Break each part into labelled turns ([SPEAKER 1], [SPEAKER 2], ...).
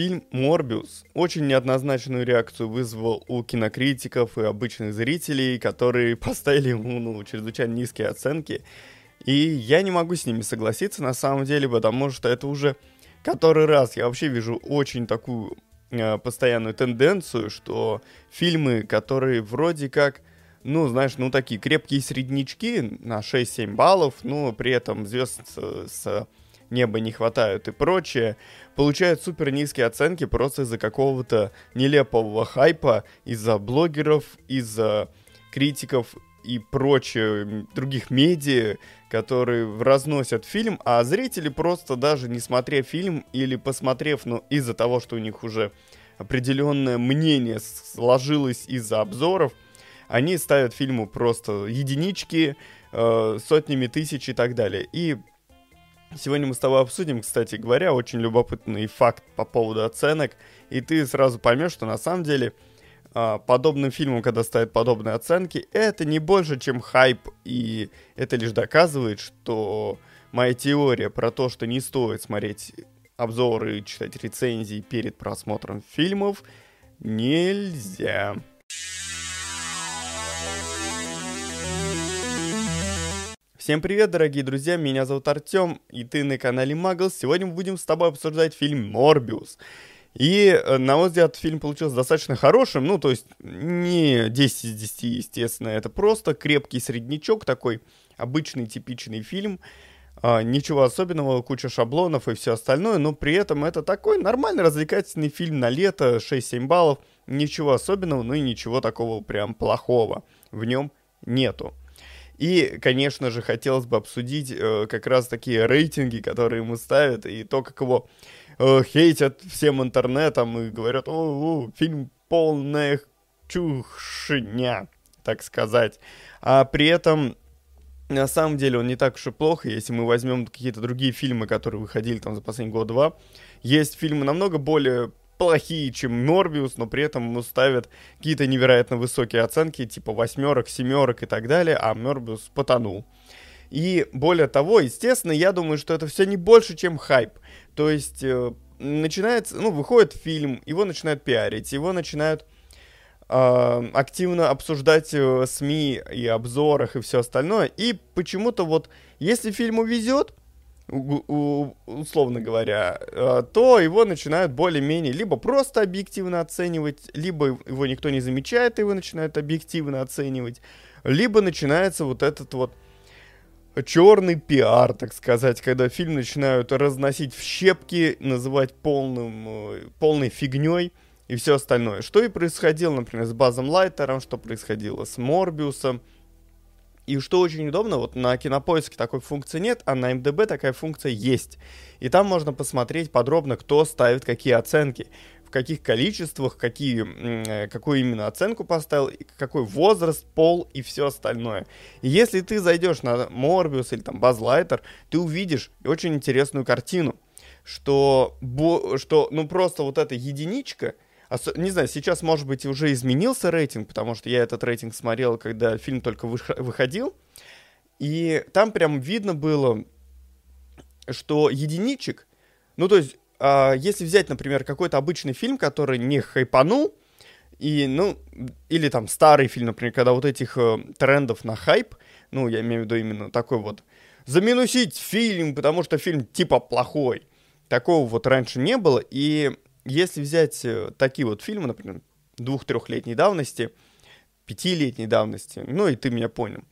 [SPEAKER 1] Фильм «Морбиус» очень неоднозначную реакцию вызвал у кинокритиков и обычных зрителей, которые поставили ему ну, чрезвычайно низкие оценки. И я не могу с ними согласиться на самом деле, потому что это уже который раз я вообще вижу очень такую э, постоянную тенденцию, что фильмы, которые вроде как, ну, знаешь, ну, такие крепкие среднячки на 6-7 баллов, но при этом звезд с, с неба не хватают и прочее, получают супер низкие оценки просто из-за какого-то нелепого хайпа, из-за блогеров, из-за критиков и прочее других медиа, которые разносят фильм, а зрители просто даже не смотрев фильм или посмотрев, ну, из-за того, что у них уже определенное мнение сложилось из-за обзоров, они ставят фильму просто единички, э, сотнями тысяч и так далее. И Сегодня мы с тобой обсудим, кстати говоря, очень любопытный факт по поводу оценок, и ты сразу поймешь, что на самом деле а, подобным фильмам, когда ставят подобные оценки, это не больше, чем хайп, и это лишь доказывает, что моя теория про то, что не стоит смотреть обзоры и читать рецензии перед просмотром фильмов, нельзя. Всем привет, дорогие друзья, меня зовут Артем, и ты на канале Маглс. Сегодня мы будем с тобой обсуждать фильм «Морбиус». И, э, на мой взгляд, фильм получился достаточно хорошим, ну, то есть не 10 из 10, естественно, это просто крепкий среднячок, такой обычный типичный фильм, а, ничего особенного, куча шаблонов и все остальное, но при этом это такой нормальный развлекательный фильм на лето, 6-7 баллов, ничего особенного, ну и ничего такого прям плохого в нем нету. И, конечно же, хотелось бы обсудить э, как раз такие рейтинги, которые ему ставят, и то, как его э, хейтят всем интернетом и говорят, о, о фильм полная чушня, так сказать. А при этом на самом деле он не так уж и плохо, если мы возьмем какие-то другие фильмы, которые выходили там за последний год-два. Есть фильмы намного более плохие, чем Морбиус, но при этом ему ставят какие-то невероятно высокие оценки, типа восьмерок, семерок и так далее, а Морбиус потонул. И более того, естественно, я думаю, что это все не больше, чем хайп. То есть э, начинается, ну, выходит фильм, его начинают пиарить, его начинают э, активно обсуждать э, СМИ и обзорах и все остальное. И почему-то вот, если фильму везет, условно говоря, э, то его начинают более-менее либо просто объективно оценивать, либо его никто не замечает, и его начинают объективно оценивать, либо начинается вот этот вот черный пиар, так сказать, когда фильм начинают разносить в щепки, называть полным, э, полной фигней и все остальное. Что и происходило, например, с Базом Лайтером, что происходило с Морбиусом, и что очень удобно, вот на Кинопоиске такой функции нет, а на МДБ такая функция есть. И там можно посмотреть подробно, кто ставит какие оценки, в каких количествах, какие, э, какую именно оценку поставил, какой возраст, пол и все остальное. И если ты зайдешь на Morbius или там Базлайтер, ты увидишь очень интересную картину, что, что ну просто вот эта единичка — не знаю, сейчас, может быть, уже изменился рейтинг, потому что я этот рейтинг смотрел, когда фильм только выходил. И там прям видно было, что единичек, ну, то есть, э, если взять, например, какой-то обычный фильм, который не хайпанул, и, ну, или там старый фильм, например, когда вот этих э, трендов на хайп, ну, я имею в виду именно такой вот, заминусить фильм, потому что фильм типа плохой. Такого вот раньше не было, и если взять э, такие вот фильмы, например, двух-трехлетней давности, пятилетней давности, ну и ты меня понял,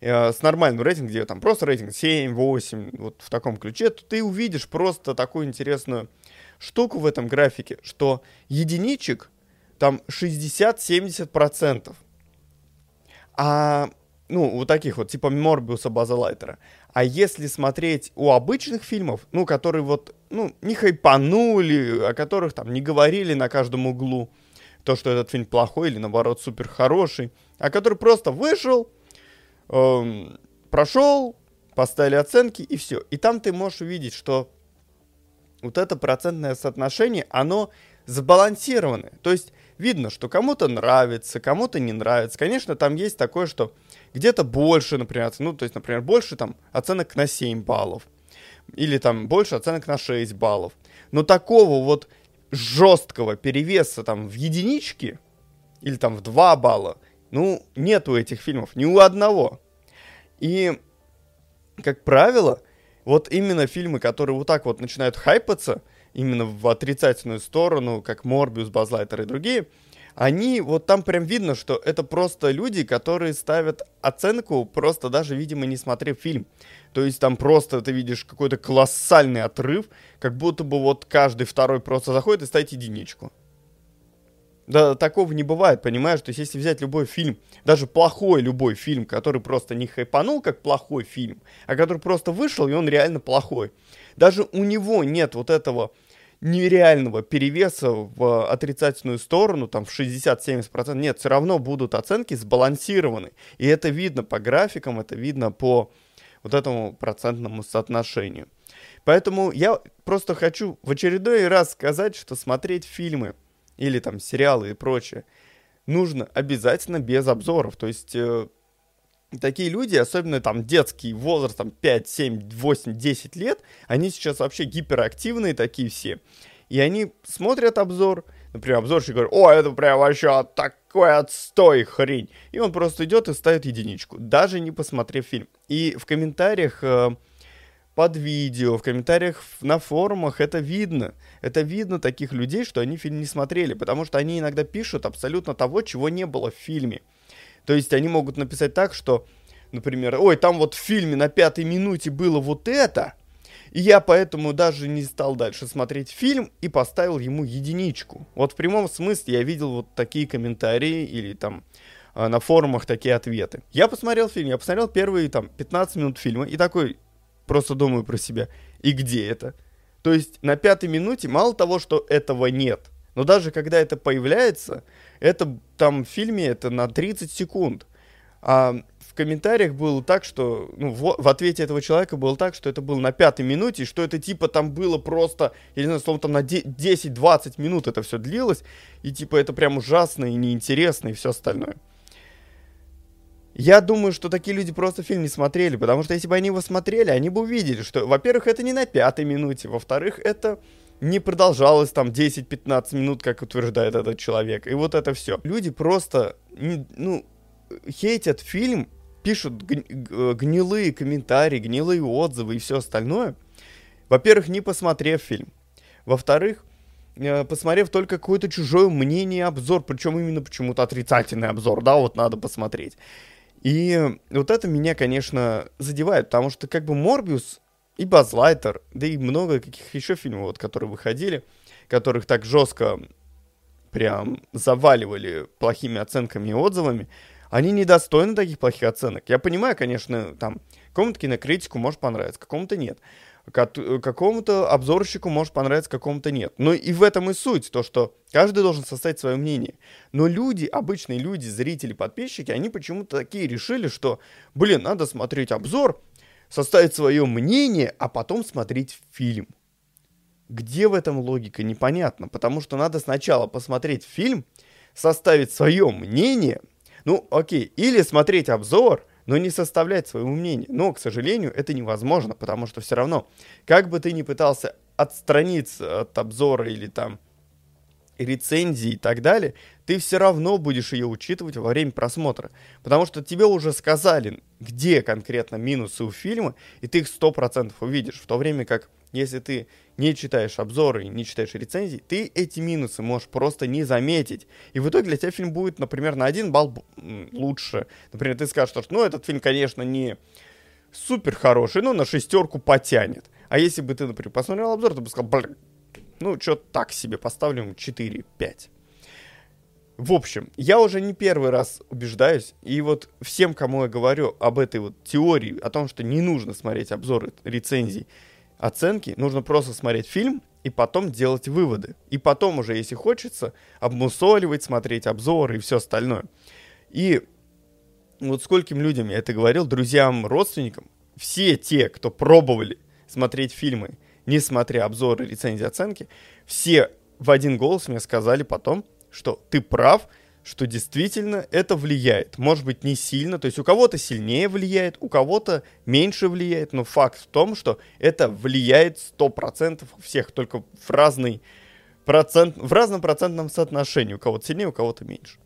[SPEAKER 1] э, с нормальным рейтингом, где там просто рейтинг 7, 8, вот в таком ключе, то ты увидишь просто такую интересную штуку в этом графике, что единичек там 60-70%. А, ну, вот таких вот, типа Морбиуса База Лайтера. А если смотреть у обычных фильмов, ну, которые вот, ну, не хайпанули, о которых там не говорили на каждом углу, то, что этот фильм плохой или, наоборот, супер хороший, а который просто вышел, эм, прошел, поставили оценки и все. И там ты можешь увидеть, что вот это процентное соотношение, оно сбалансированное. То есть видно, что кому-то нравится, кому-то не нравится. Конечно, там есть такое, что где-то больше, например, ну, то есть, например, больше там оценок на 7 баллов. Или там больше оценок на 6 баллов. Но такого вот жесткого перевеса там в единичке или там в 2 балла, ну, нету этих фильмов, ни у одного. И, как правило, вот именно фильмы, которые вот так вот начинают хайпаться, именно в отрицательную сторону, как Морбиус, Базлайтер и другие, они, вот там прям видно, что это просто люди, которые ставят оценку, просто даже, видимо, не смотрев фильм. То есть там просто ты видишь какой-то колоссальный отрыв, как будто бы вот каждый второй просто заходит и ставит единичку. Да, такого не бывает, понимаешь? То есть, если взять любой фильм, даже плохой любой фильм, который просто не хайпанул как плохой фильм, а который просто вышел, и он реально плохой. Даже у него нет вот этого нереального перевеса в отрицательную сторону, там в 60-70%, нет, все равно будут оценки сбалансированы. И это видно по графикам, это видно по вот этому процентному соотношению. Поэтому я просто хочу в очередной раз сказать, что смотреть фильмы или там сериалы и прочее, нужно обязательно без обзоров. То есть э, такие люди, особенно там детский возраст, там 5, 7, 8, 10 лет, они сейчас вообще гиперактивные такие все. И они смотрят обзор, например, обзорщик говорит, о, это прям вообще такой отстой хрень. И он просто идет и ставит единичку, даже не посмотрев фильм. И в комментариях э, под видео, в комментариях на форумах это видно. Это видно таких людей, что они фильм не смотрели, потому что они иногда пишут абсолютно того, чего не было в фильме. То есть они могут написать так, что, например, ой, там вот в фильме на пятой минуте было вот это, и я поэтому даже не стал дальше смотреть фильм и поставил ему единичку. Вот в прямом смысле я видел вот такие комментарии или там а, на форумах такие ответы. Я посмотрел фильм, я посмотрел первые там 15 минут фильма и такой, Просто думаю про себя. И где это? То есть на пятой минуте мало того, что этого нет, но даже когда это появляется, это там в фильме это на 30 секунд. А в комментариях было так, что, ну, в, в ответе этого человека было так, что это было на пятой минуте, что это типа там было просто, я не знаю, словно там на 10-20 минут это все длилось, и типа это прям ужасно и неинтересно и все остальное. Я думаю, что такие люди просто фильм не смотрели, потому что если бы они его смотрели, они бы увидели, что, во-первых, это не на пятой минуте, во-вторых, это не продолжалось там 10-15 минут, как утверждает этот человек. И вот это все. Люди просто, ну, хейтят фильм, пишут гнилые комментарии, гнилые отзывы и все остальное. Во-первых, не посмотрев фильм. Во-вторых, э, посмотрев только какое-то чужое мнение, обзор, причем именно почему-то отрицательный обзор, да, вот надо посмотреть. И вот это меня, конечно, задевает, потому что как бы Морбиус и Базлайтер, да и много каких еще фильмов, вот, которые выходили, которых так жестко прям заваливали плохими оценками и отзывами, они недостойны таких плохих оценок. Я понимаю, конечно, там, какому-то кинокритику может понравиться, какому-то нет какому-то обзорщику может понравиться, какому-то нет. Но и в этом и суть, то, что каждый должен составить свое мнение. Но люди, обычные люди, зрители, подписчики, они почему-то такие решили, что, блин, надо смотреть обзор, составить свое мнение, а потом смотреть фильм. Где в этом логика, непонятно, потому что надо сначала посмотреть фильм, составить свое мнение, ну окей, или смотреть обзор – но не составлять своего мнения. Но, к сожалению, это невозможно, потому что все равно, как бы ты ни пытался отстраниться от обзора или там рецензии и так далее, ты все равно будешь ее учитывать во время просмотра. Потому что тебе уже сказали, где конкретно минусы у фильма, и ты их 100% увидишь. В то время как, если ты не читаешь обзоры, не читаешь рецензии, ты эти минусы можешь просто не заметить. И в итоге для тебя фильм будет, например, на один балл лучше. Например, ты скажешь, что ну, этот фильм, конечно, не супер хороший, но на шестерку потянет. А если бы ты, например, посмотрел обзор, ты бы сказал, блин, ну, что так себе, поставлю ему 4-5. В общем, я уже не первый раз убеждаюсь, и вот всем, кому я говорю об этой вот теории, о том, что не нужно смотреть обзоры, рецензий, оценки, нужно просто смотреть фильм и потом делать выводы. И потом уже, если хочется, обмусоливать, смотреть обзоры и все остальное. И вот скольким людям я это говорил, друзьям, родственникам, все те, кто пробовали смотреть фильмы, не смотря обзоры, рецензии, оценки, все в один голос мне сказали потом, что ты прав, что действительно это влияет. Может быть, не сильно, то есть у кого-то сильнее влияет, у кого-то меньше влияет, но факт в том, что это влияет 100% у всех, только в разной процент, в разном процентном соотношении. У кого-то сильнее, у кого-то меньше.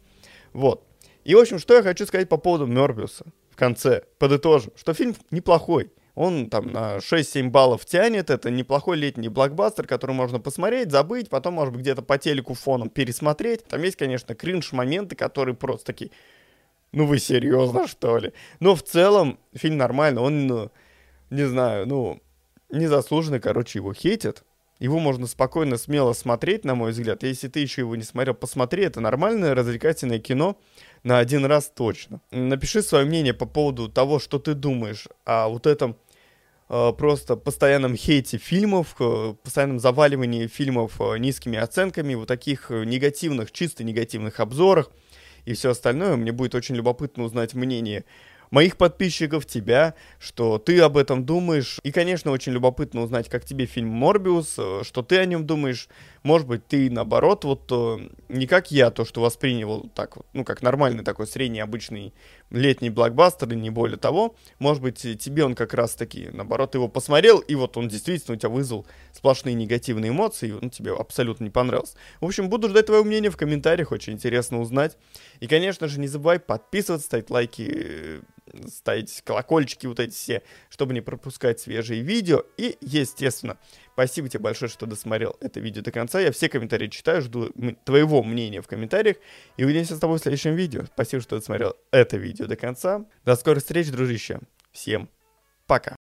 [SPEAKER 1] Вот. И, в общем, что я хочу сказать по поводу Мёрбиуса в конце. Подытожим, что фильм неплохой. Он там на 6-7 баллов тянет. Это неплохой летний блокбастер, который можно посмотреть, забыть, потом, может быть, где-то по телеку фоном пересмотреть. Там есть, конечно, кринж-моменты, которые просто такие... Ну вы серьезно, что ли? Но в целом фильм нормальный. Он, ну, не знаю, ну, незаслуженно, короче, его хейтят. Его можно спокойно, смело смотреть, на мой взгляд. Если ты еще его не смотрел, посмотри. Это нормальное развлекательное кино на один раз точно. Напиши свое мнение по поводу того, что ты думаешь о вот этом просто постоянном хейте фильмов, э, постоянном заваливании фильмов э, низкими оценками, вот таких э, негативных, чисто негативных обзорах и все остальное. Мне будет очень любопытно узнать мнение моих подписчиков, тебя, что ты об этом думаешь. И, конечно, очень любопытно узнать, как тебе фильм «Морбиус», э, что ты о нем думаешь. Может быть, ты, наоборот, вот э, не как я, то, что воспринял так ну, как нормальный такой средний обычный летний блокбастер, и не более того. Может быть, тебе он как раз-таки, наоборот, его посмотрел, и вот он действительно у тебя вызвал сплошные негативные эмоции, и он тебе абсолютно не понравился. В общем, буду ждать твоего мнения в комментариях, очень интересно узнать. И, конечно же, не забывай подписываться, ставить лайки, ставить колокольчики вот эти все, чтобы не пропускать свежие видео. И, естественно, спасибо тебе большое, что досмотрел это видео до конца. Я все комментарии читаю, жду твоего мнения в комментариях. И увидимся с тобой в следующем видео. Спасибо, что досмотрел это видео до конца. До скорых встреч, дружище. Всем пока.